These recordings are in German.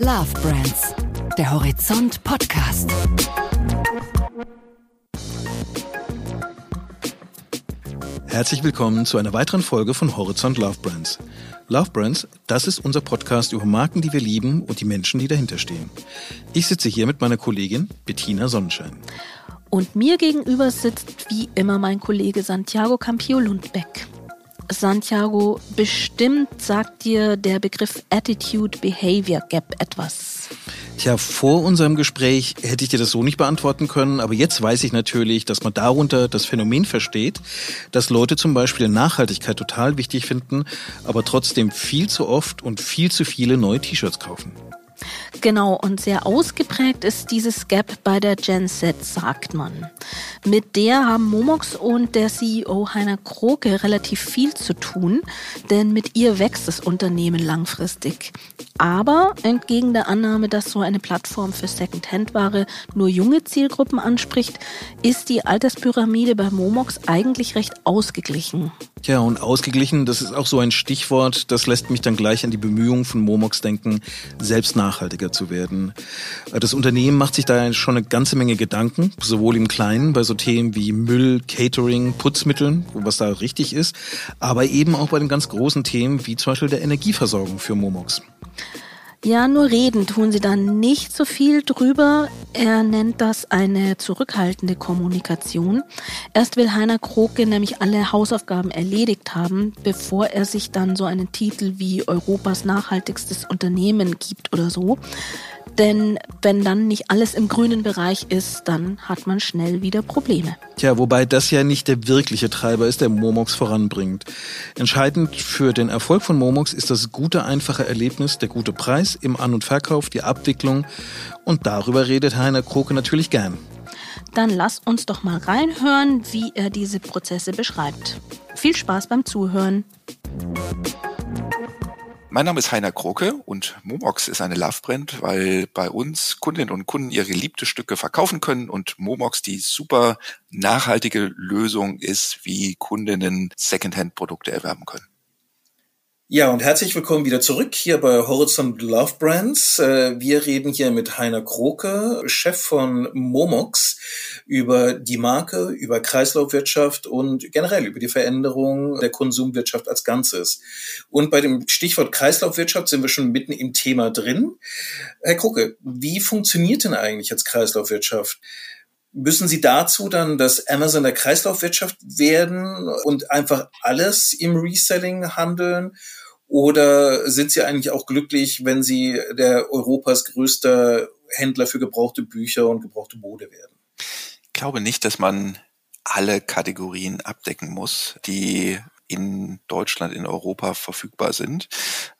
Love Brands, der Horizont Podcast. Herzlich willkommen zu einer weiteren Folge von Horizont Love Brands. Love Brands, das ist unser Podcast über Marken, die wir lieben und die Menschen, die dahinter stehen. Ich sitze hier mit meiner Kollegin Bettina Sonnenschein. Und mir gegenüber sitzt wie immer mein Kollege Santiago Campio Lundbeck. Santiago, bestimmt sagt dir der Begriff Attitude Behavior Gap etwas. Tja, vor unserem Gespräch hätte ich dir das so nicht beantworten können, aber jetzt weiß ich natürlich, dass man darunter das Phänomen versteht, dass Leute zum Beispiel Nachhaltigkeit total wichtig finden, aber trotzdem viel zu oft und viel zu viele neue T-Shirts kaufen. Genau, und sehr ausgeprägt ist dieses Gap bei der Gen Z, sagt man. Mit der haben Momox und der CEO Heiner Kroke relativ viel zu tun, denn mit ihr wächst das Unternehmen langfristig. Aber entgegen der Annahme, dass so eine Plattform für Second-Hand-Ware nur junge Zielgruppen anspricht, ist die Alterspyramide bei Momox eigentlich recht ausgeglichen. Ja, und ausgeglichen, das ist auch so ein Stichwort, das lässt mich dann gleich an die Bemühungen von Momox denken, selbst nachhaltiger zu werden. Das Unternehmen macht sich da schon eine ganze Menge Gedanken, sowohl im Kleinen bei so Themen wie Müll, Catering, Putzmitteln, was da richtig ist, aber eben auch bei den ganz großen Themen wie zum Beispiel der Energieversorgung für Momox. Ja, nur reden tun sie dann nicht so viel drüber. Er nennt das eine zurückhaltende Kommunikation. Erst will Heiner Kroke nämlich alle Hausaufgaben erledigt haben, bevor er sich dann so einen Titel wie Europas nachhaltigstes Unternehmen gibt oder so. Denn wenn dann nicht alles im grünen Bereich ist, dann hat man schnell wieder Probleme. Tja, wobei das ja nicht der wirkliche Treiber ist, der Momox voranbringt. Entscheidend für den Erfolg von Momox ist das gute, einfache Erlebnis, der gute Preis im An- und Verkauf, die Abwicklung. Und darüber redet Heiner Kroke natürlich gern. Dann lass uns doch mal reinhören, wie er diese Prozesse beschreibt. Viel Spaß beim Zuhören. Mein Name ist Heiner Kroke und Momox ist eine Love-Brand, weil bei uns Kundinnen und Kunden ihre geliebte Stücke verkaufen können und Momox die super nachhaltige Lösung ist, wie Kundinnen Secondhand-Produkte erwerben können. Ja, und herzlich willkommen wieder zurück hier bei Horizont Love Brands. Äh, wir reden hier mit Heiner Kroke, Chef von Momox, über die Marke, über Kreislaufwirtschaft und generell über die Veränderung der Konsumwirtschaft als Ganzes. Und bei dem Stichwort Kreislaufwirtschaft sind wir schon mitten im Thema drin. Herr Kroke, wie funktioniert denn eigentlich jetzt Kreislaufwirtschaft? Müssen Sie dazu dann das Amazon der Kreislaufwirtschaft werden und einfach alles im Reselling handeln? Oder sind Sie eigentlich auch glücklich, wenn Sie der Europas größter Händler für gebrauchte Bücher und gebrauchte Mode werden? Ich glaube nicht, dass man alle Kategorien abdecken muss, die in Deutschland, in Europa verfügbar sind,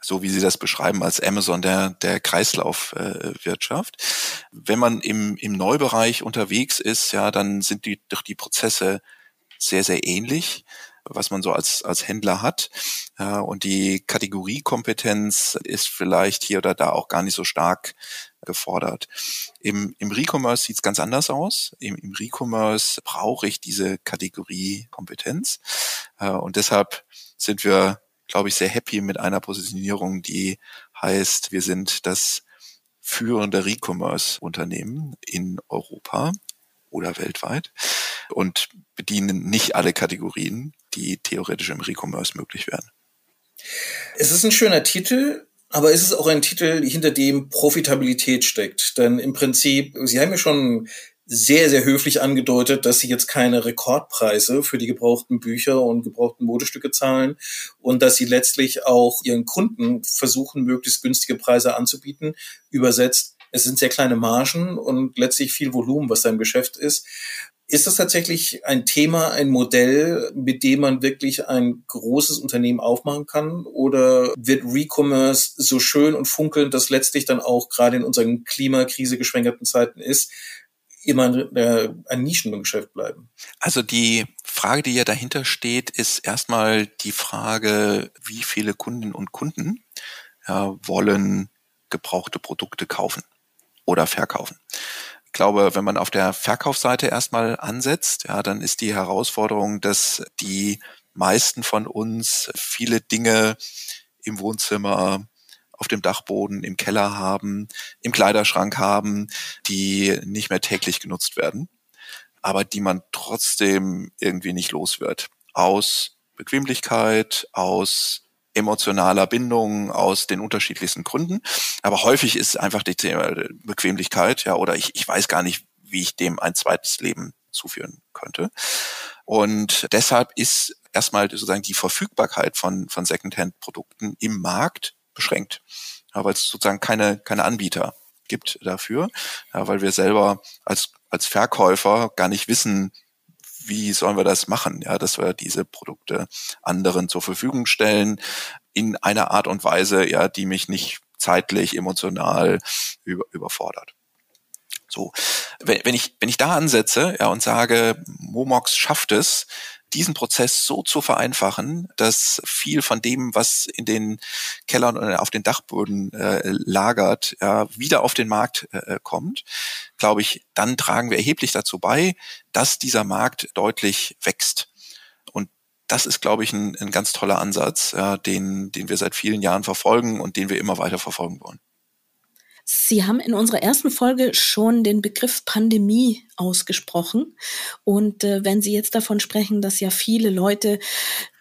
so wie Sie das beschreiben als Amazon der, der Kreislaufwirtschaft. Äh, Wenn man im, im Neubereich unterwegs ist, ja, dann sind die, doch die Prozesse sehr, sehr ähnlich was man so als, als Händler hat. Ja, und die Kategoriekompetenz ist vielleicht hier oder da auch gar nicht so stark gefordert. Im, im Recommerce sieht es ganz anders aus. Im, im Recommerce brauche ich diese Kategoriekompetenz. Äh, und deshalb sind wir, glaube ich, sehr happy mit einer Positionierung, die heißt, wir sind das führende Recommerce-Unternehmen in Europa oder weltweit und bedienen nicht alle Kategorien, die theoretisch im Recommerce möglich wären. Es ist ein schöner Titel, aber es ist auch ein Titel, hinter dem Profitabilität steckt. Denn im Prinzip, Sie haben ja schon sehr, sehr höflich angedeutet, dass sie jetzt keine Rekordpreise für die gebrauchten Bücher und gebrauchten Modestücke zahlen und dass sie letztlich auch ihren Kunden versuchen, möglichst günstige Preise anzubieten. Übersetzt, es sind sehr kleine Margen und letztlich viel Volumen, was da im Geschäft ist. Ist das tatsächlich ein Thema, ein Modell, mit dem man wirklich ein großes Unternehmen aufmachen kann? Oder wird Recommerce so schön und funkelnd, dass letztlich dann auch gerade in unseren Klimakrise geschwängerten Zeiten ist, immer ein Nischengeschäft bleiben? Also die Frage, die ja dahinter steht, ist erstmal die Frage, wie viele Kundinnen und Kunden ja, wollen gebrauchte Produkte kaufen oder verkaufen. Ich glaube, wenn man auf der Verkaufsseite erstmal ansetzt, ja, dann ist die Herausforderung, dass die meisten von uns viele Dinge im Wohnzimmer auf dem Dachboden, im Keller haben, im Kleiderschrank haben, die nicht mehr täglich genutzt werden, aber die man trotzdem irgendwie nicht los wird. Aus Bequemlichkeit, aus emotionaler Bindung aus den unterschiedlichsten Gründen. Aber häufig ist einfach die Bequemlichkeit, ja, oder ich, ich weiß gar nicht, wie ich dem ein zweites Leben zuführen könnte. Und deshalb ist erstmal sozusagen die Verfügbarkeit von, von Secondhand-Produkten im Markt beschränkt, ja, weil es sozusagen keine, keine Anbieter gibt dafür, ja, weil wir selber als, als Verkäufer gar nicht wissen, wie sollen wir das machen, ja, dass wir diese Produkte anderen zur Verfügung stellen in einer Art und Weise, ja, die mich nicht zeitlich, emotional über, überfordert. So, wenn, wenn ich wenn ich da ansetze ja, und sage, Momox schafft es, diesen Prozess so zu vereinfachen, dass viel von dem, was in den Kellern oder auf den Dachböden äh, lagert, ja, wieder auf den Markt äh, kommt, glaube ich, dann tragen wir erheblich dazu bei, dass dieser Markt deutlich wächst. Und das ist, glaube ich, ein, ein ganz toller Ansatz, ja, den, den wir seit vielen Jahren verfolgen und den wir immer weiter verfolgen wollen. Sie haben in unserer ersten Folge schon den Begriff Pandemie ausgesprochen. Und äh, wenn Sie jetzt davon sprechen, dass ja viele Leute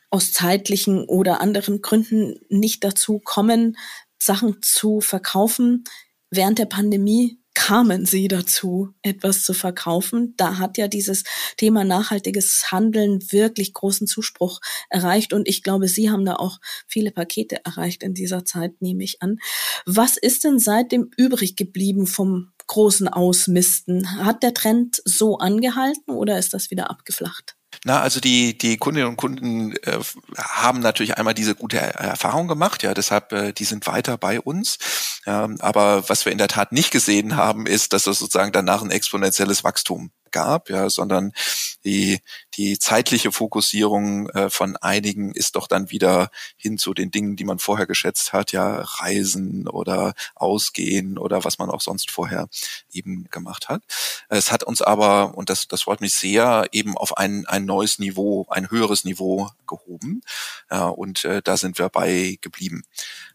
aus zeitlichen oder anderen Gründen nicht dazu kommen, Sachen zu verkaufen während der Pandemie, kamen sie dazu, etwas zu verkaufen? Da hat ja dieses Thema nachhaltiges Handeln wirklich großen Zuspruch erreicht und ich glaube, Sie haben da auch viele Pakete erreicht in dieser Zeit, nehme ich an. Was ist denn seitdem übrig geblieben vom großen Ausmisten? Hat der Trend so angehalten oder ist das wieder abgeflacht? Na, also die, die Kundinnen und Kunden äh, haben natürlich einmal diese gute Erfahrung gemacht, ja, deshalb, äh, die sind weiter bei uns. Ähm, aber was wir in der Tat nicht gesehen haben, ist, dass das sozusagen danach ein exponentielles Wachstum gab, ja, sondern die, die zeitliche Fokussierung äh, von einigen ist doch dann wieder hin zu den Dingen, die man vorher geschätzt hat, ja, Reisen oder Ausgehen oder was man auch sonst vorher eben gemacht hat. Es hat uns aber, und das, das freut mich sehr, eben auf ein, ein neues Niveau, ein höheres Niveau gehoben. Ja, und äh, da sind wir bei geblieben.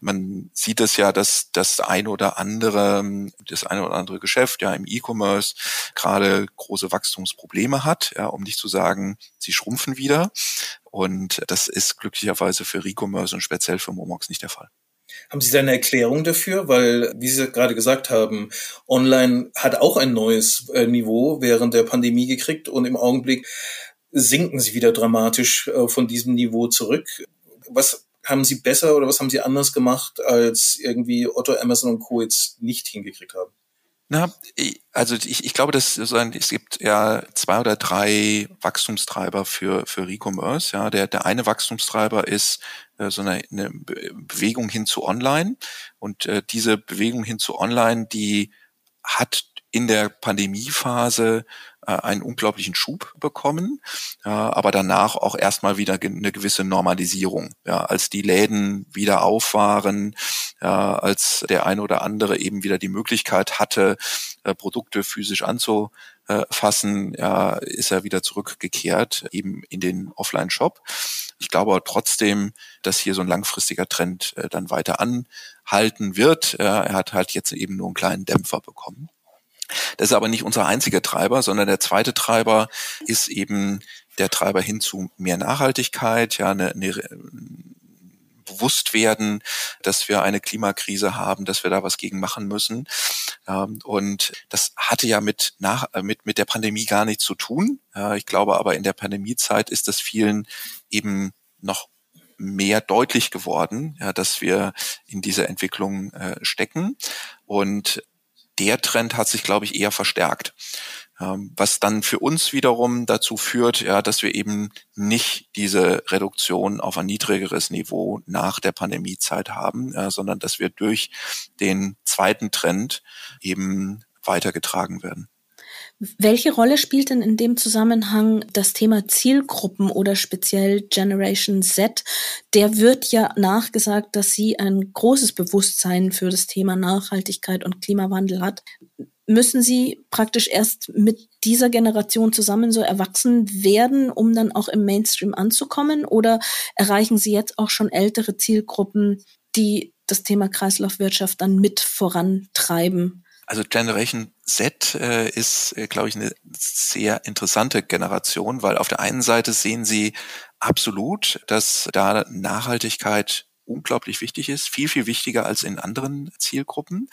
Man sieht es ja, dass das ein oder andere, das eine oder andere Geschäft ja im E-Commerce gerade große Wachstumsprobleme hat, ja, um nicht zu sagen, sie schrumpfen wieder. Und das ist glücklicherweise für Recommerce und speziell für Momox nicht der Fall. Haben Sie da eine Erklärung dafür? Weil, wie Sie gerade gesagt haben, online hat auch ein neues äh, Niveau während der Pandemie gekriegt und im Augenblick sinken sie wieder dramatisch äh, von diesem Niveau zurück. Was haben Sie besser oder was haben Sie anders gemacht, als irgendwie Otto, Amazon und Co. jetzt nicht hingekriegt haben? Na, also ich, ich glaube, dass es gibt ja zwei oder drei Wachstumstreiber für für Recommerce. Ja, der der eine Wachstumstreiber ist äh, so eine, eine Bewegung hin zu Online und äh, diese Bewegung hin zu Online, die hat in der Pandemiephase äh, einen unglaublichen Schub bekommen, ja, aber danach auch erstmal wieder eine gewisse Normalisierung. Ja, als die Läden wieder auf waren, ja, als der eine oder andere eben wieder die Möglichkeit hatte, äh, Produkte physisch anzufassen, ja, ist er wieder zurückgekehrt, eben in den Offline-Shop. Ich glaube trotzdem, dass hier so ein langfristiger Trend äh, dann weiter anhalten wird. Äh, er hat halt jetzt eben nur einen kleinen Dämpfer bekommen. Das ist aber nicht unser einziger Treiber, sondern der zweite Treiber ist eben der Treiber hin zu mehr Nachhaltigkeit, ja, eine, eine bewusst werden, dass wir eine Klimakrise haben, dass wir da was gegen machen müssen. Und das hatte ja mit, nach, mit, mit der Pandemie gar nichts zu tun. Ich glaube aber in der Pandemiezeit ist das vielen eben noch mehr deutlich geworden, ja, dass wir in dieser Entwicklung äh, stecken. Und der Trend hat sich, glaube ich, eher verstärkt. Ähm, was dann für uns wiederum dazu führt, ja, dass wir eben nicht diese Reduktion auf ein niedrigeres Niveau nach der Pandemiezeit haben, ja, sondern dass wir durch den zweiten Trend eben weitergetragen werden. Welche Rolle spielt denn in dem Zusammenhang das Thema Zielgruppen oder speziell Generation Z? Der wird ja nachgesagt, dass sie ein großes Bewusstsein für das Thema Nachhaltigkeit und Klimawandel hat. Müssen Sie praktisch erst mit dieser Generation zusammen so erwachsen werden, um dann auch im Mainstream anzukommen? Oder erreichen Sie jetzt auch schon ältere Zielgruppen, die das Thema Kreislaufwirtschaft dann mit vorantreiben? Also Generation Z äh, ist, äh, glaube ich, eine sehr interessante Generation, weil auf der einen Seite sehen Sie absolut, dass da Nachhaltigkeit unglaublich wichtig ist, viel, viel wichtiger als in anderen Zielgruppen.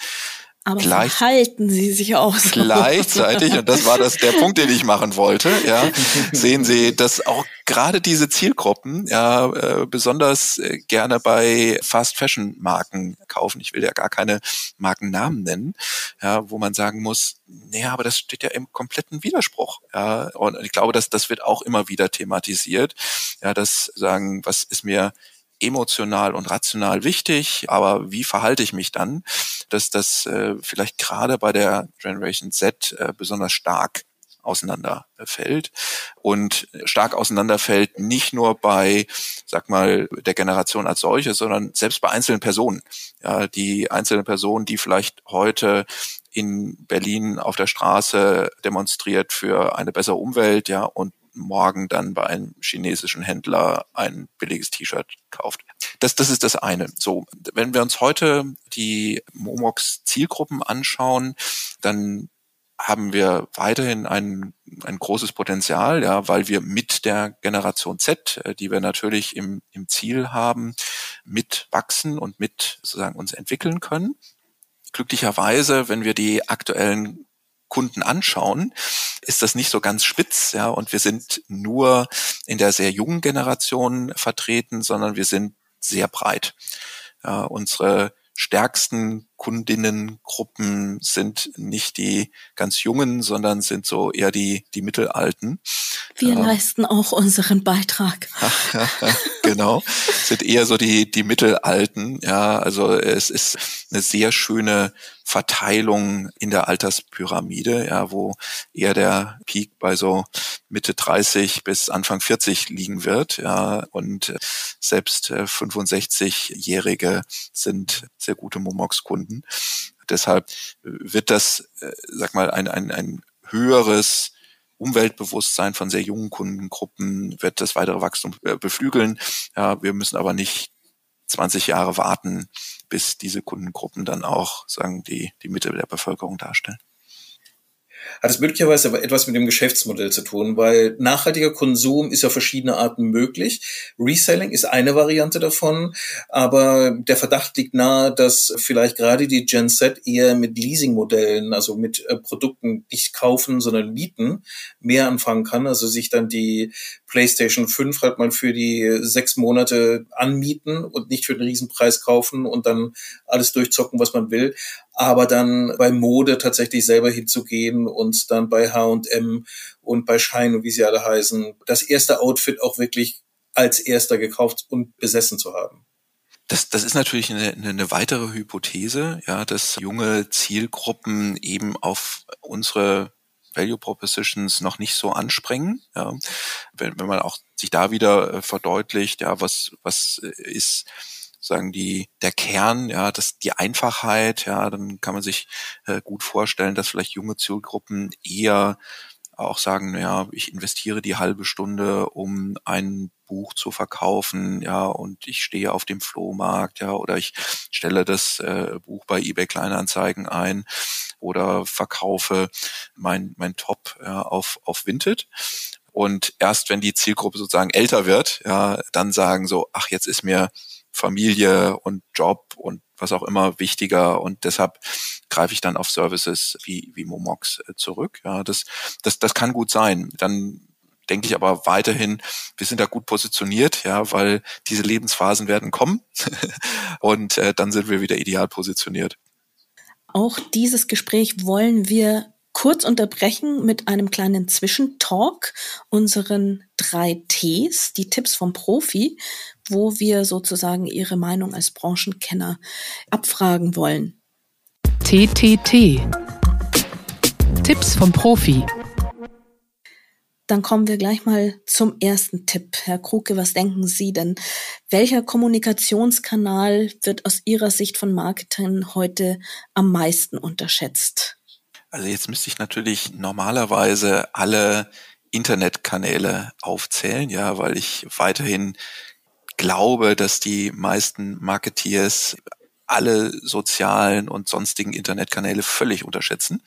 Aber Gleich, halten Sie sich auch so. Gleichzeitig, und das war das der Punkt, den ich machen wollte, ja, sehen Sie, dass auch gerade diese Zielgruppen ja äh, besonders äh, gerne bei Fast Fashion Marken kaufen. Ich will ja gar keine Markennamen nennen, ja, wo man sagen muss, naja, aber das steht ja im kompletten Widerspruch. Ja, und ich glaube, dass das wird auch immer wieder thematisiert. Ja, das sagen, was ist mir emotional und rational wichtig, aber wie verhalte ich mich dann, dass das äh, vielleicht gerade bei der Generation Z äh, besonders stark auseinanderfällt und stark auseinanderfällt nicht nur bei, sag mal, der Generation als solche, sondern selbst bei einzelnen Personen. Ja, die einzelnen Personen, die vielleicht heute in Berlin auf der Straße demonstriert für eine bessere Umwelt, ja, und morgen dann bei einem chinesischen Händler ein billiges T-Shirt kauft. Das, das ist das eine. So, wenn wir uns heute die Momox Zielgruppen anschauen, dann haben wir weiterhin ein, ein großes Potenzial, ja, weil wir mit der Generation Z, äh, die wir natürlich im, im Ziel haben, mitwachsen und mit sozusagen uns entwickeln können. Glücklicherweise, wenn wir die aktuellen Kunden anschauen, ist das nicht so ganz spitz, ja, und wir sind nur in der sehr jungen Generation vertreten, sondern wir sind sehr breit. Ja, unsere stärksten Kundinnengruppen sind nicht die ganz jungen, sondern sind so eher die, die mittelalten. Wir ähm, leisten auch unseren Beitrag. genau, sind eher so die, die mittelalten. Ja, also es ist eine sehr schöne Verteilung in der Alterspyramide, ja, wo eher der Peak bei so Mitte 30 bis Anfang 40 liegen wird, ja, und selbst 65-Jährige äh, sind sehr gute Momox-Kunden. Deshalb wird das, äh, sag mal, ein, ein, ein höheres Umweltbewusstsein von sehr jungen Kundengruppen wird das weitere Wachstum äh, beflügeln. Ja, wir müssen aber nicht 20 Jahre warten, bis diese Kundengruppen dann auch sagen die die Mitte der Bevölkerung darstellen. Hat es möglicherweise aber etwas mit dem Geschäftsmodell zu tun, weil nachhaltiger Konsum ist ja verschiedene Arten möglich. Reselling ist eine Variante davon, aber der Verdacht liegt nahe, dass vielleicht gerade die Gen Z eher mit Leasingmodellen, also mit äh, Produkten nicht kaufen, sondern mieten, mehr anfangen kann. Also sich dann die PlayStation 5 halt mal für die sechs Monate anmieten und nicht für den Riesenpreis kaufen und dann alles durchzocken, was man will aber dann bei Mode tatsächlich selber hinzugehen und dann bei H&M und bei Shine und wie sie alle heißen, das erste Outfit auch wirklich als erster gekauft und besessen zu haben. Das, das ist natürlich eine, eine weitere Hypothese, ja, dass junge Zielgruppen eben auf unsere Value Propositions noch nicht so anspringen. Ja. Wenn, wenn man auch sich da wieder äh, verdeutlicht, ja, was, was ist sagen die der Kern, ja, das die Einfachheit, ja, dann kann man sich äh, gut vorstellen, dass vielleicht junge Zielgruppen eher auch sagen, ja, ich investiere die halbe Stunde, um ein Buch zu verkaufen, ja, und ich stehe auf dem Flohmarkt, ja, oder ich stelle das äh, Buch bei eBay Kleinanzeigen ein oder verkaufe mein mein Top ja, auf auf Vinted. Und erst wenn die Zielgruppe sozusagen älter wird, ja, dann sagen so, ach, jetzt ist mir Familie und Job und was auch immer wichtiger und deshalb greife ich dann auf Services wie, wie Momox äh, zurück. Ja, das, das, das kann gut sein. Dann denke ich aber weiterhin, wir sind da gut positioniert, ja, weil diese Lebensphasen werden kommen und äh, dann sind wir wieder ideal positioniert. Auch dieses Gespräch wollen wir kurz unterbrechen mit einem kleinen Zwischentalk, unseren drei Ts, die Tipps vom Profi, wo wir sozusagen Ihre Meinung als Branchenkenner abfragen wollen. TTT. Tipps vom Profi. Dann kommen wir gleich mal zum ersten Tipp. Herr Kruke, was denken Sie denn? Welcher Kommunikationskanal wird aus Ihrer Sicht von Marketing heute am meisten unterschätzt? Also jetzt müsste ich natürlich normalerweise alle Internetkanäle aufzählen, ja, weil ich weiterhin glaube, dass die meisten Marketeers alle sozialen und sonstigen Internetkanäle völlig unterschätzen.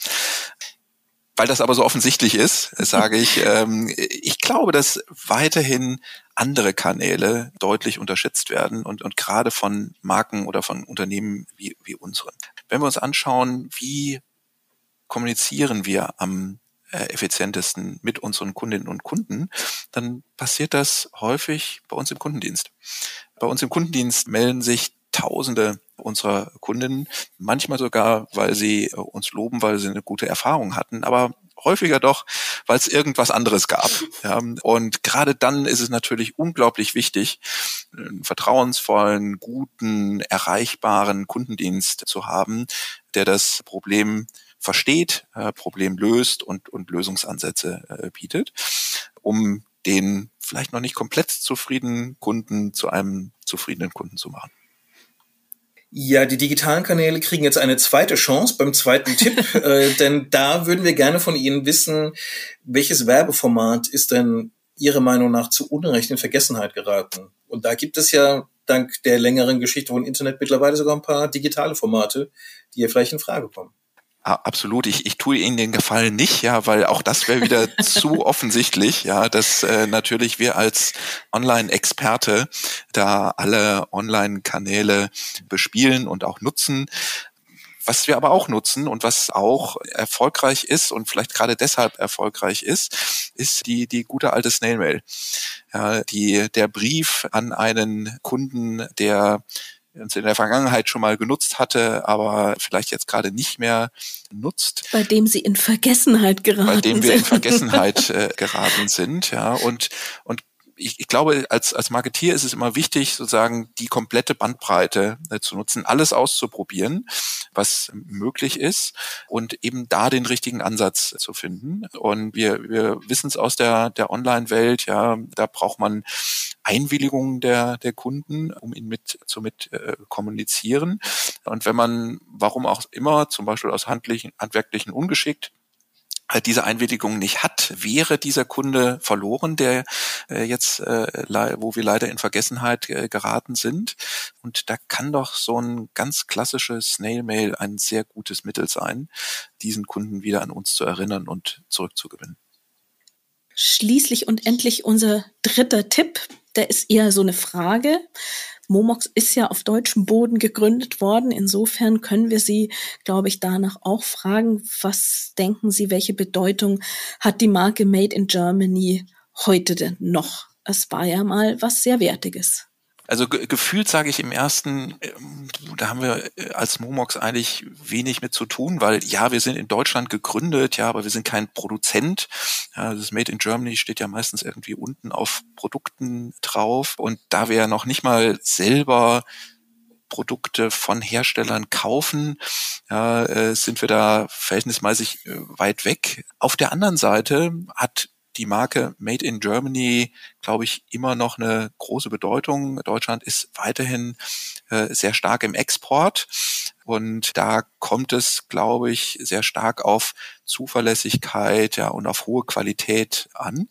Weil das aber so offensichtlich ist, sage ich, ähm, ich glaube, dass weiterhin andere Kanäle deutlich unterschätzt werden und, und gerade von Marken oder von Unternehmen wie, wie unseren. Wenn wir uns anschauen, wie kommunizieren wir am effizientesten mit unseren Kundinnen und Kunden, dann passiert das häufig bei uns im Kundendienst. Bei uns im Kundendienst melden sich Tausende unserer Kundinnen, manchmal sogar, weil sie äh, uns loben, weil sie eine gute Erfahrung hatten, aber häufiger doch, weil es irgendwas anderes gab. Ja, und gerade dann ist es natürlich unglaublich wichtig, einen vertrauensvollen, guten, erreichbaren Kundendienst zu haben, der das Problem versteht, äh, Problem löst und, und Lösungsansätze äh, bietet, um den vielleicht noch nicht komplett zufriedenen Kunden zu einem zufriedenen Kunden zu machen. Ja, die digitalen Kanäle kriegen jetzt eine zweite Chance beim zweiten Tipp, äh, denn da würden wir gerne von Ihnen wissen, welches Werbeformat ist denn Ihrer Meinung nach zu Unrecht in Vergessenheit geraten? Und da gibt es ja dank der längeren Geschichte von Internet mittlerweile sogar ein paar digitale Formate, die hier vielleicht in Frage kommen. Absolut, ich, ich tue Ihnen den Gefallen nicht, ja, weil auch das wäre wieder zu offensichtlich, ja, dass äh, natürlich wir als Online-Experte da alle Online-Kanäle bespielen und auch nutzen. Was wir aber auch nutzen und was auch erfolgreich ist und vielleicht gerade deshalb erfolgreich ist, ist die, die gute alte Snail-Mail. Ja, die, der Brief an einen Kunden, der uns in der Vergangenheit schon mal genutzt hatte, aber vielleicht jetzt gerade nicht mehr nutzt. Bei dem sie in Vergessenheit geraten sind. Bei dem wir in Vergessenheit äh, geraten sind, ja. Und, und ich, ich glaube, als, als Marketier ist es immer wichtig, sozusagen die komplette Bandbreite äh, zu nutzen, alles auszuprobieren, was möglich ist und eben da den richtigen Ansatz zu finden. Und wir, wir wissen es aus der, der Online-Welt, ja, da braucht man Einwilligung der, der Kunden, um ihn mit zu mit äh, kommunizieren. Und wenn man, warum auch immer, zum Beispiel aus handlichen, handwerklichen Ungeschickt, halt diese Einwilligung nicht hat, wäre dieser Kunde verloren, der äh, jetzt, äh, wo wir leider in Vergessenheit äh, geraten sind. Und da kann doch so ein ganz klassisches Snail-Mail ein sehr gutes Mittel sein, diesen Kunden wieder an uns zu erinnern und zurückzugewinnen. Schließlich und endlich unser dritter Tipp. Der ist eher so eine Frage. Momox ist ja auf deutschem Boden gegründet worden. Insofern können wir Sie, glaube ich, danach auch fragen, was denken Sie, welche Bedeutung hat die Marke Made in Germany heute denn noch? Es war ja mal was sehr Wertiges. Also ge gefühlt sage ich im ersten, äh, da haben wir äh, als Momox eigentlich wenig mit zu tun, weil ja, wir sind in Deutschland gegründet, ja, aber wir sind kein Produzent. Ja, das Made in Germany steht ja meistens irgendwie unten auf Produkten drauf und da wir ja noch nicht mal selber Produkte von Herstellern kaufen, ja, äh, sind wir da verhältnismäßig äh, weit weg. Auf der anderen Seite hat die Marke Made in Germany, glaube ich, immer noch eine große Bedeutung. Deutschland ist weiterhin äh, sehr stark im Export und da kommt es, glaube ich, sehr stark auf Zuverlässigkeit ja, und auf hohe Qualität an.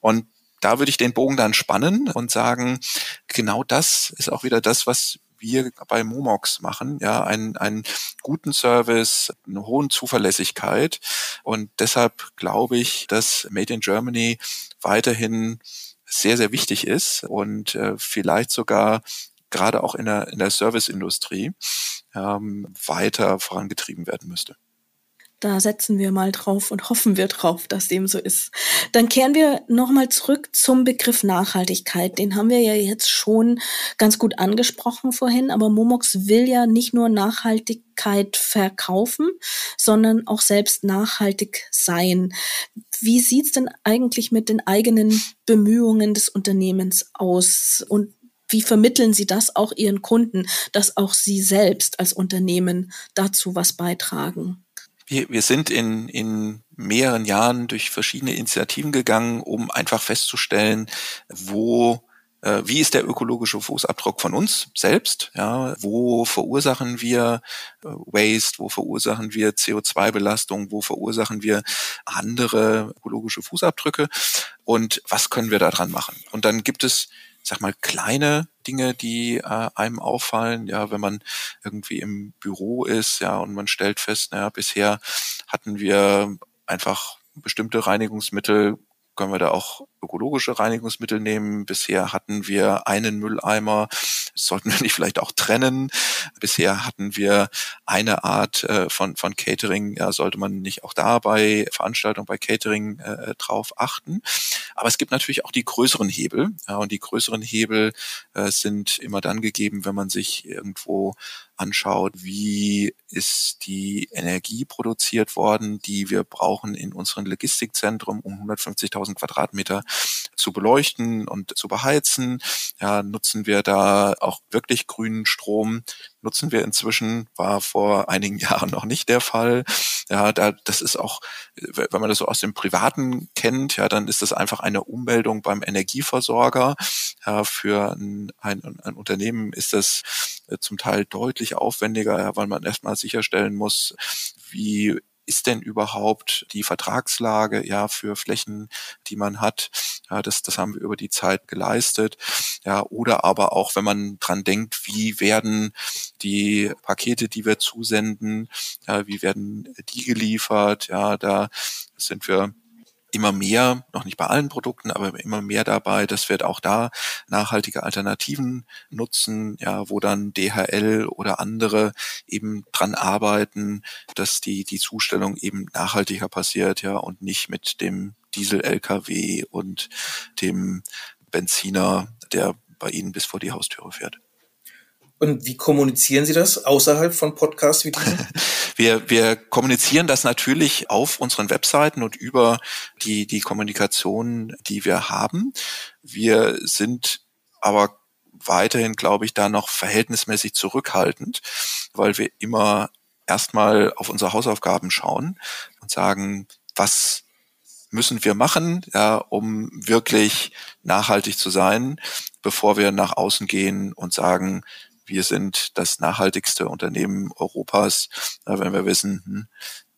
Und da würde ich den Bogen dann spannen und sagen, genau das ist auch wieder das, was wir bei Momox machen, ja, einen, einen guten Service, eine hohen Zuverlässigkeit. Und deshalb glaube ich, dass Made in Germany weiterhin sehr, sehr wichtig ist und äh, vielleicht sogar gerade auch in der, in der Serviceindustrie ähm, weiter vorangetrieben werden müsste. Da setzen wir mal drauf und hoffen wir drauf, dass dem so ist. Dann kehren wir nochmal zurück zum Begriff Nachhaltigkeit. Den haben wir ja jetzt schon ganz gut angesprochen vorhin, aber Momox will ja nicht nur Nachhaltigkeit verkaufen, sondern auch selbst nachhaltig sein. Wie sieht's denn eigentlich mit den eigenen Bemühungen des Unternehmens aus und wie vermitteln Sie das auch Ihren Kunden, dass auch Sie selbst als Unternehmen dazu was beitragen? Wir, wir sind in, in mehreren Jahren durch verschiedene Initiativen gegangen, um einfach festzustellen, wo äh, wie ist der ökologische Fußabdruck von uns selbst? Ja, wo verursachen wir äh, Waste? Wo verursachen wir CO2-Belastung? Wo verursachen wir andere ökologische Fußabdrücke? Und was können wir daran machen? Und dann gibt es sag mal, kleine Dinge, die äh, einem auffallen, ja, wenn man irgendwie im Büro ist, ja, und man stellt fest, naja, bisher hatten wir einfach bestimmte Reinigungsmittel können wir da auch ökologische Reinigungsmittel nehmen. Bisher hatten wir einen Mülleimer, sollten wir nicht vielleicht auch trennen. Bisher hatten wir eine Art äh, von, von Catering, ja, sollte man nicht auch da bei Veranstaltungen, bei Catering äh, drauf achten. Aber es gibt natürlich auch die größeren Hebel. Ja, und die größeren Hebel äh, sind immer dann gegeben, wenn man sich irgendwo anschaut, wie ist die Energie produziert worden, die wir brauchen in unserem Logistikzentrum, um 150.000 Quadratmeter zu beleuchten und zu beheizen. Ja, nutzen wir da auch wirklich grünen Strom? Nutzen wir inzwischen, war vor einigen Jahren noch nicht der Fall. Ja, da, das ist auch, wenn man das so aus dem Privaten kennt, ja, dann ist das einfach eine Ummeldung beim Energieversorger. Ja, für ein, ein, ein Unternehmen ist das äh, zum Teil deutlich aufwendiger, ja, weil man erstmal sicherstellen muss, wie ist denn überhaupt die Vertragslage ja für Flächen, die man hat? Ja, das, das haben wir über die Zeit geleistet. Ja, oder aber auch, wenn man dran denkt, wie werden die Pakete, die wir zusenden, ja, wie werden die geliefert? Ja, da sind wir immer mehr, noch nicht bei allen Produkten, aber immer mehr dabei, dass wir auch da nachhaltige Alternativen nutzen, ja, wo dann DHL oder andere eben dran arbeiten, dass die, die Zustellung eben nachhaltiger passiert, ja, und nicht mit dem Diesel-LKW und dem Benziner, der bei Ihnen bis vor die Haustüre fährt. Und wie kommunizieren Sie das außerhalb von Podcasts wie diesen? wir, wir kommunizieren das natürlich auf unseren Webseiten und über die, die Kommunikation, die wir haben. Wir sind aber weiterhin, glaube ich, da noch verhältnismäßig zurückhaltend, weil wir immer erstmal auf unsere Hausaufgaben schauen und sagen, was müssen wir machen, ja, um wirklich nachhaltig zu sein, bevor wir nach außen gehen und sagen, wir sind das nachhaltigste Unternehmen Europas, wenn wir wissen, hm,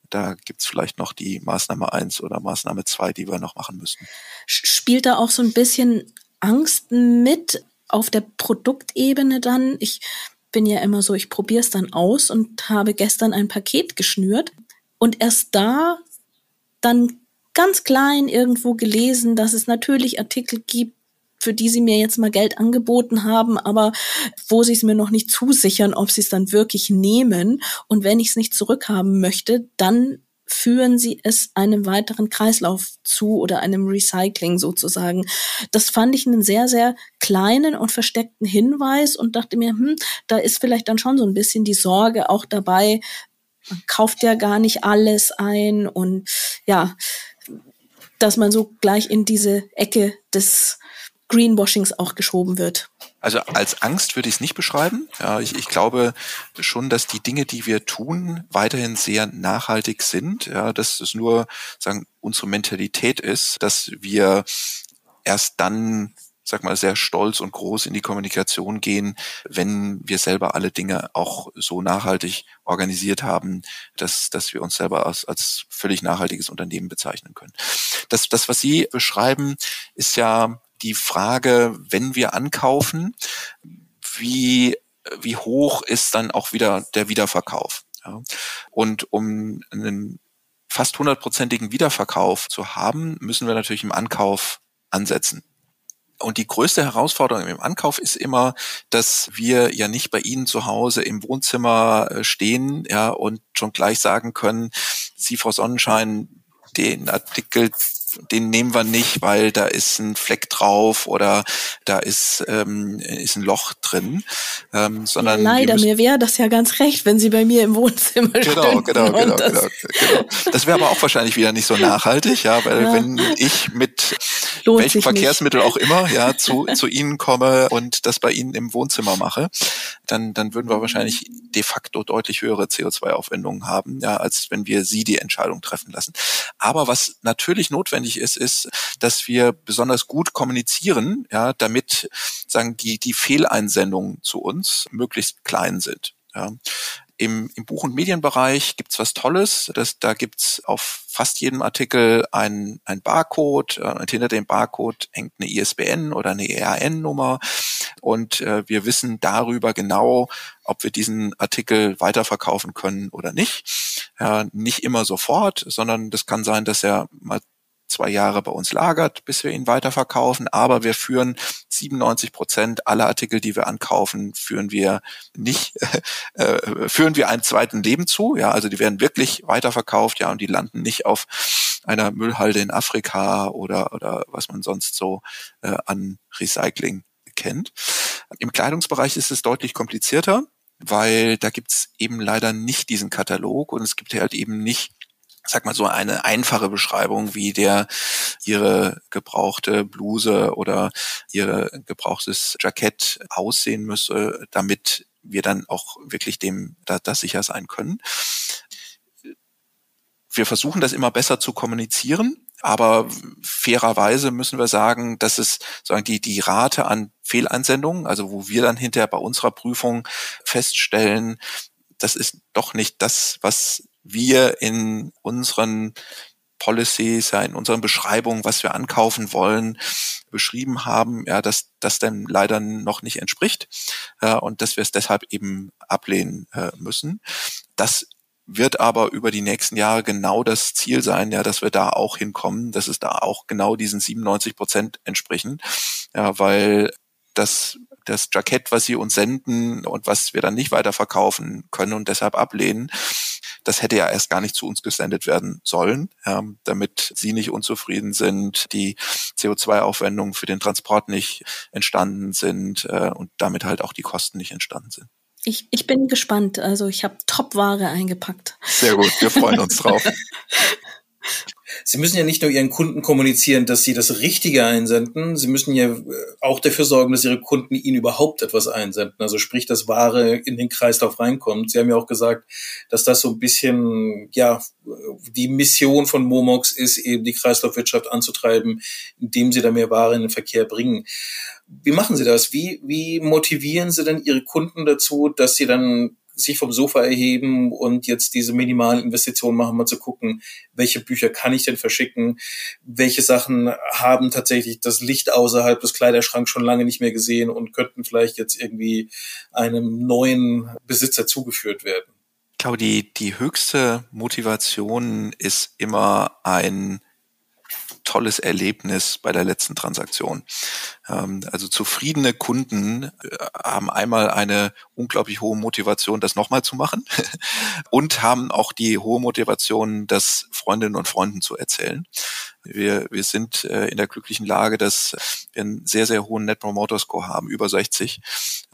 da gibt's vielleicht noch die Maßnahme eins oder Maßnahme zwei, die wir noch machen müssen. Spielt da auch so ein bisschen Angst mit auf der Produktebene dann? Ich bin ja immer so, ich probiere es dann aus und habe gestern ein Paket geschnürt und erst da dann ganz klein irgendwo gelesen, dass es natürlich Artikel gibt, für die sie mir jetzt mal Geld angeboten haben, aber wo sie es mir noch nicht zusichern, ob sie es dann wirklich nehmen. Und wenn ich es nicht zurückhaben möchte, dann führen sie es einem weiteren Kreislauf zu oder einem Recycling sozusagen. Das fand ich einen sehr, sehr kleinen und versteckten Hinweis und dachte mir, hm, da ist vielleicht dann schon so ein bisschen die Sorge auch dabei, man kauft ja gar nicht alles ein und ja, dass man so gleich in diese Ecke des Greenwashings auch geschoben wird. Also als Angst würde ich es nicht beschreiben. Ja, ich, ich glaube schon, dass die Dinge, die wir tun, weiterhin sehr nachhaltig sind. Ja, dass es nur sagen unsere Mentalität ist, dass wir erst dann sag mal, sehr stolz und groß in die Kommunikation gehen, wenn wir selber alle Dinge auch so nachhaltig organisiert haben, dass, dass wir uns selber als, als völlig nachhaltiges Unternehmen bezeichnen können. Das, das, was Sie beschreiben, ist ja die Frage, wenn wir ankaufen, wie, wie hoch ist dann auch wieder der Wiederverkauf? Ja? Und um einen fast hundertprozentigen Wiederverkauf zu haben, müssen wir natürlich im Ankauf ansetzen. Und die größte Herausforderung im Ankauf ist immer, dass wir ja nicht bei Ihnen zu Hause im Wohnzimmer äh, stehen, ja, und schon gleich sagen können, Sie, Frau Sonnenschein, den Artikel den nehmen wir nicht, weil da ist ein Fleck drauf oder da ist, ähm, ist ein Loch drin. Ähm, sondern ja, leider, mir wäre das ja ganz recht, wenn Sie bei mir im Wohnzimmer genau, Genau, genau, das genau, genau. Das wäre aber auch wahrscheinlich wieder nicht so nachhaltig, ja, weil ja. wenn ich mit Lohnt welchem Verkehrsmittel nicht. auch immer ja zu, zu Ihnen komme und das bei Ihnen im Wohnzimmer mache, dann, dann würden wir wahrscheinlich de facto deutlich höhere CO2-Aufwendungen haben, ja, als wenn wir Sie die Entscheidung treffen lassen. Aber was natürlich notwendig notwendig ist, ist, dass wir besonders gut kommunizieren, ja, damit sagen die die Fehleinsendungen zu uns möglichst klein sind. Ja. Im, im Buch- und Medienbereich gibt's was Tolles. Das, da gibt's auf fast jedem Artikel ein, ein Barcode äh, und hinter dem Barcode hängt eine ISBN oder eine ERN-Nummer und äh, wir wissen darüber genau, ob wir diesen Artikel weiterverkaufen können oder nicht. Ja, nicht immer sofort, sondern das kann sein, dass er mal zwei Jahre bei uns lagert, bis wir ihn weiterverkaufen. Aber wir führen 97 Prozent aller Artikel, die wir ankaufen, führen wir nicht, äh, führen wir einem zweiten Leben zu. Ja, also die werden wirklich weiterverkauft, ja, und die landen nicht auf einer Müllhalde in Afrika oder, oder was man sonst so äh, an Recycling kennt. Im Kleidungsbereich ist es deutlich komplizierter, weil da gibt's eben leider nicht diesen Katalog und es gibt halt eben nicht sag mal so eine einfache Beschreibung, wie der ihre gebrauchte Bluse oder ihre gebrauchtes Jackett aussehen müsse, damit wir dann auch wirklich dem da, das sicher sein können. Wir versuchen das immer besser zu kommunizieren, aber fairerweise müssen wir sagen, dass es sagen die die Rate an Fehleinsendungen, also wo wir dann hinterher bei unserer Prüfung feststellen, das ist doch nicht das, was wir in unseren Policies, ja, in unseren Beschreibungen, was wir ankaufen wollen, beschrieben haben, ja, dass das dann leider noch nicht entspricht äh, und dass wir es deshalb eben ablehnen äh, müssen. Das wird aber über die nächsten Jahre genau das Ziel sein, ja, dass wir da auch hinkommen, dass es da auch genau diesen 97 Prozent entsprechen, ja, weil das das Jackett, was sie uns senden und was wir dann nicht weiterverkaufen können und deshalb ablehnen, das hätte ja erst gar nicht zu uns gesendet werden sollen, ja, damit sie nicht unzufrieden sind, die CO2-Aufwendungen für den Transport nicht entstanden sind äh, und damit halt auch die Kosten nicht entstanden sind. Ich, ich bin gespannt. Also ich habe Top-Ware eingepackt. Sehr gut, wir freuen uns drauf. Sie müssen ja nicht nur Ihren Kunden kommunizieren, dass Sie das Richtige einsenden, Sie müssen ja äh, auch dafür sorgen, dass Ihre Kunden Ihnen überhaupt etwas einsenden. Also sprich, dass Ware in den Kreislauf reinkommt. Sie haben ja auch gesagt, dass das so ein bisschen, ja, die Mission von Momox ist, eben die Kreislaufwirtschaft anzutreiben, indem Sie da mehr Ware in den Verkehr bringen. Wie machen Sie das? Wie, wie motivieren Sie denn Ihre Kunden dazu, dass sie dann sich vom Sofa erheben und jetzt diese minimalen Investitionen machen, mal zu gucken, welche Bücher kann ich denn verschicken, welche Sachen haben tatsächlich das Licht außerhalb des Kleiderschranks schon lange nicht mehr gesehen und könnten vielleicht jetzt irgendwie einem neuen Besitzer zugeführt werden. Ich glaube, die, die höchste Motivation ist immer ein tolles Erlebnis bei der letzten Transaktion. Ähm, also zufriedene Kunden äh, haben einmal eine unglaublich hohe Motivation, das nochmal zu machen und haben auch die hohe Motivation, das Freundinnen und Freunden zu erzählen. Wir, wir sind äh, in der glücklichen Lage, dass wir einen sehr, sehr hohen Net Promoter Score haben, über 60,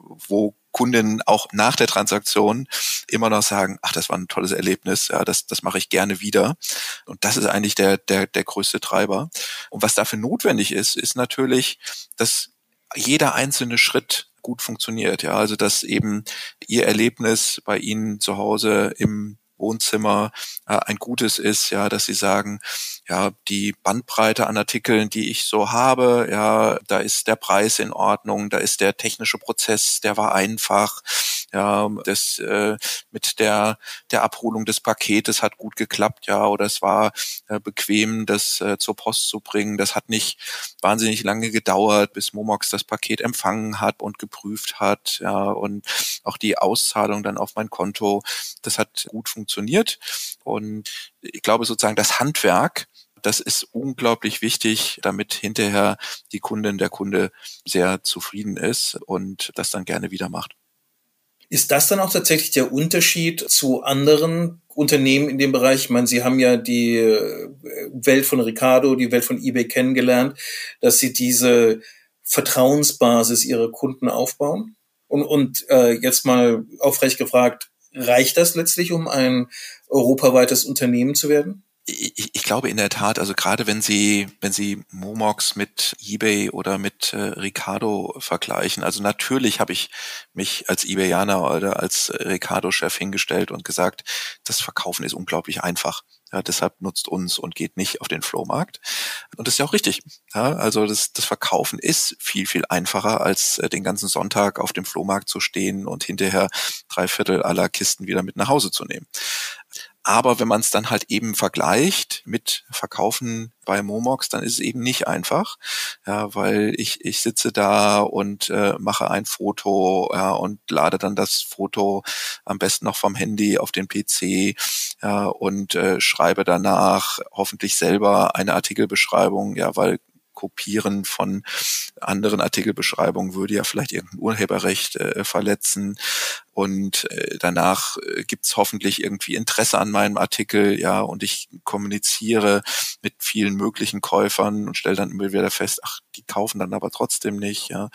wo Kunden auch nach der Transaktion immer noch sagen, ach, das war ein tolles Erlebnis, ja, das, das mache ich gerne wieder. Und das ist eigentlich der, der, der größte Treiber. Und was dafür notwendig ist, ist natürlich, dass jeder einzelne Schritt gut funktioniert, ja, also dass eben ihr Erlebnis bei Ihnen zu Hause im Wohnzimmer äh, ein gutes ist, ja, dass sie sagen, ja, die Bandbreite an Artikeln, die ich so habe, ja, da ist der Preis in Ordnung, da ist der technische Prozess, der war einfach, ja, das äh, mit der der Abholung des Paketes hat gut geklappt, ja, oder es war äh, bequem, das äh, zur Post zu bringen. Das hat nicht wahnsinnig lange gedauert, bis Momox das Paket empfangen hat und geprüft hat, ja, und auch die Auszahlung dann auf mein Konto, das hat gut funktioniert. Und ich glaube sozusagen das Handwerk, das ist unglaublich wichtig, damit hinterher die Kundin, der Kunde sehr zufrieden ist und das dann gerne wieder macht. Ist das dann auch tatsächlich der Unterschied zu anderen Unternehmen in dem Bereich? Ich meine, Sie haben ja die äh, Welt von Ricardo, die Welt von eBay kennengelernt, dass Sie diese Vertrauensbasis Ihrer Kunden aufbauen? Und, und äh, jetzt mal aufrecht gefragt, reicht das letztlich, um ein europaweites Unternehmen zu werden? Ich, ich glaube in der Tat, also gerade wenn Sie, wenn Sie Momox mit eBay oder mit äh, Ricardo vergleichen, also natürlich habe ich mich als eBayaner oder als Ricardo-Chef hingestellt und gesagt, das Verkaufen ist unglaublich einfach. Ja, deshalb nutzt uns und geht nicht auf den Flohmarkt. Und das ist ja auch richtig. Ja, also das, das Verkaufen ist viel, viel einfacher, als äh, den ganzen Sonntag auf dem Flohmarkt zu stehen und hinterher drei Viertel aller Kisten wieder mit nach Hause zu nehmen. Aber wenn man es dann halt eben vergleicht mit Verkaufen bei Momox, dann ist es eben nicht einfach, ja, weil ich, ich sitze da und äh, mache ein Foto ja, und lade dann das Foto am besten noch vom Handy auf den PC ja, und äh, schreibe danach hoffentlich selber eine Artikelbeschreibung, ja, weil Kopieren von anderen Artikelbeschreibungen würde ja vielleicht irgendein Urheberrecht äh, verletzen. Und äh, danach äh, gibt's hoffentlich irgendwie Interesse an meinem Artikel, ja, und ich kommuniziere mit vielen möglichen Käufern und stelle dann immer wieder fest, ach, die kaufen dann aber trotzdem nicht, ja.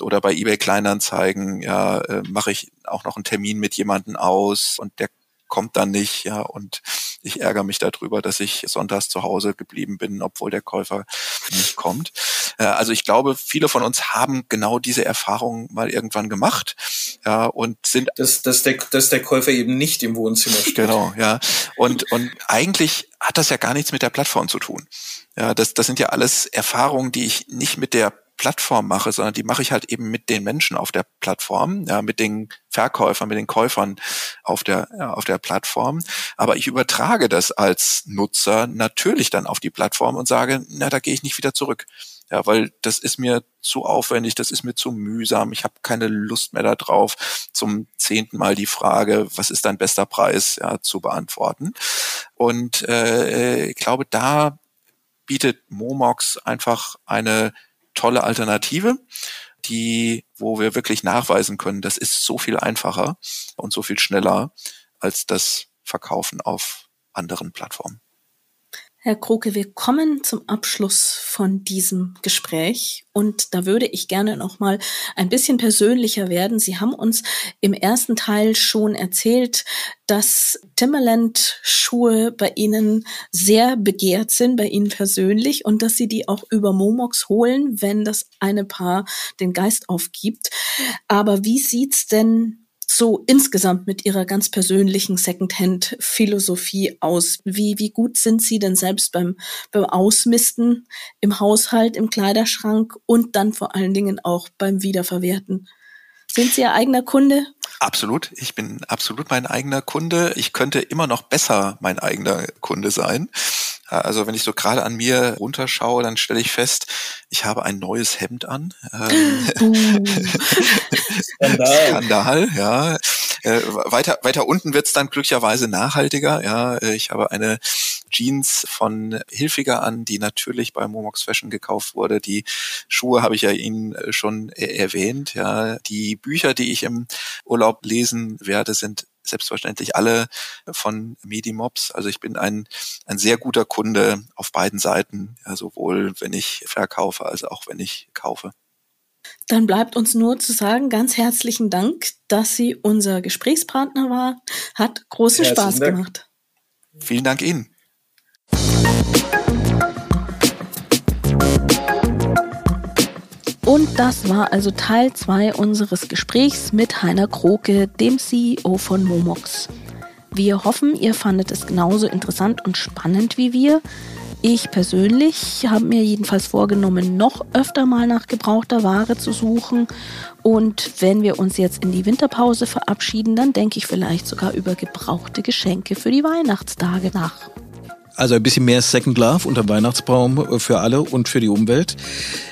Oder bei eBay Kleinanzeigen, ja, äh, mache ich auch noch einen Termin mit jemandem aus und der kommt dann nicht, ja, und ich ärgere mich darüber, dass ich sonntags zu Hause geblieben bin, obwohl der Käufer nicht kommt. Äh, also ich glaube, viele von uns haben genau diese Erfahrung mal irgendwann gemacht, ja, und sind dass, dass, der, dass der Käufer eben nicht im Wohnzimmer steht. Genau, ja. Und, und eigentlich hat das ja gar nichts mit der Plattform zu tun. Ja, das, das sind ja alles Erfahrungen, die ich nicht mit der Plattform mache, sondern die mache ich halt eben mit den Menschen auf der Plattform, ja, mit den Verkäufern, mit den Käufern auf der, ja, auf der Plattform. Aber ich übertrage das als Nutzer natürlich dann auf die Plattform und sage, na, da gehe ich nicht wieder zurück. Ja, weil das ist mir zu aufwendig, das ist mir zu mühsam, ich habe keine Lust mehr darauf, zum zehnten Mal die Frage, was ist dein bester Preis, ja, zu beantworten. Und äh, ich glaube, da bietet Momox einfach eine tolle Alternative, die, wo wir wirklich nachweisen können, das ist so viel einfacher und so viel schneller als das Verkaufen auf anderen Plattformen. Herr Kroke, wir kommen zum Abschluss von diesem Gespräch und da würde ich gerne noch mal ein bisschen persönlicher werden. Sie haben uns im ersten Teil schon erzählt, dass Timberland Schuhe bei Ihnen sehr begehrt sind, bei Ihnen persönlich und dass Sie die auch über Momox holen, wenn das eine Paar den Geist aufgibt. Aber wie sieht's denn so insgesamt mit Ihrer ganz persönlichen Secondhand-Philosophie aus? Wie, wie gut sind Sie denn selbst beim, beim Ausmisten im Haushalt, im Kleiderschrank und dann vor allen Dingen auch beim Wiederverwerten? Sind Sie Ihr eigener Kunde? Absolut. Ich bin absolut mein eigener Kunde. Ich könnte immer noch besser mein eigener Kunde sein. Also wenn ich so gerade an mir runterschaue, dann stelle ich fest, ich habe ein neues Hemd an. Ähm, Skandal. Skandal, ja. Äh, weiter, weiter unten wird's dann glücklicherweise nachhaltiger. Ja, äh, ich habe eine Jeans von Hilfiger an, die natürlich bei Momox Fashion gekauft wurde. Die Schuhe habe ich ja Ihnen äh, schon erwähnt. Ja, die Bücher, die ich im Urlaub lesen werde, sind selbstverständlich alle von Medimobs. Also ich bin ein, ein sehr guter Kunde auf beiden Seiten, ja, sowohl wenn ich verkaufe als auch wenn ich kaufe. Dann bleibt uns nur zu sagen, ganz herzlichen Dank, dass Sie unser Gesprächspartner war. Hat großen Herzlichen Spaß Dank. gemacht. Vielen Dank Ihnen. Und das war also Teil 2 unseres Gesprächs mit Heiner Kroke, dem CEO von Momox. Wir hoffen, ihr fandet es genauso interessant und spannend wie wir. Ich persönlich habe mir jedenfalls vorgenommen, noch öfter mal nach gebrauchter Ware zu suchen. Und wenn wir uns jetzt in die Winterpause verabschieden, dann denke ich vielleicht sogar über gebrauchte Geschenke für die Weihnachtstage nach. Also ein bisschen mehr Second Love unter Weihnachtsbaum äh, für alle und für die Umwelt.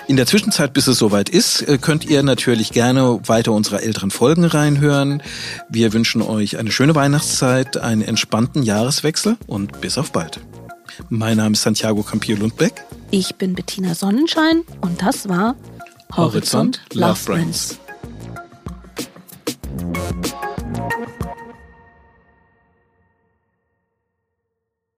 In der Zwischenzeit, bis es soweit ist, äh, könnt ihr natürlich gerne weiter unsere älteren Folgen reinhören. Wir wünschen euch eine schöne Weihnachtszeit, einen entspannten Jahreswechsel und bis auf bald. Mein Name ist Santiago Campillo Lundbeck. Ich bin Bettina Sonnenschein und das war Horizont, Horizont Love Brands. Brands.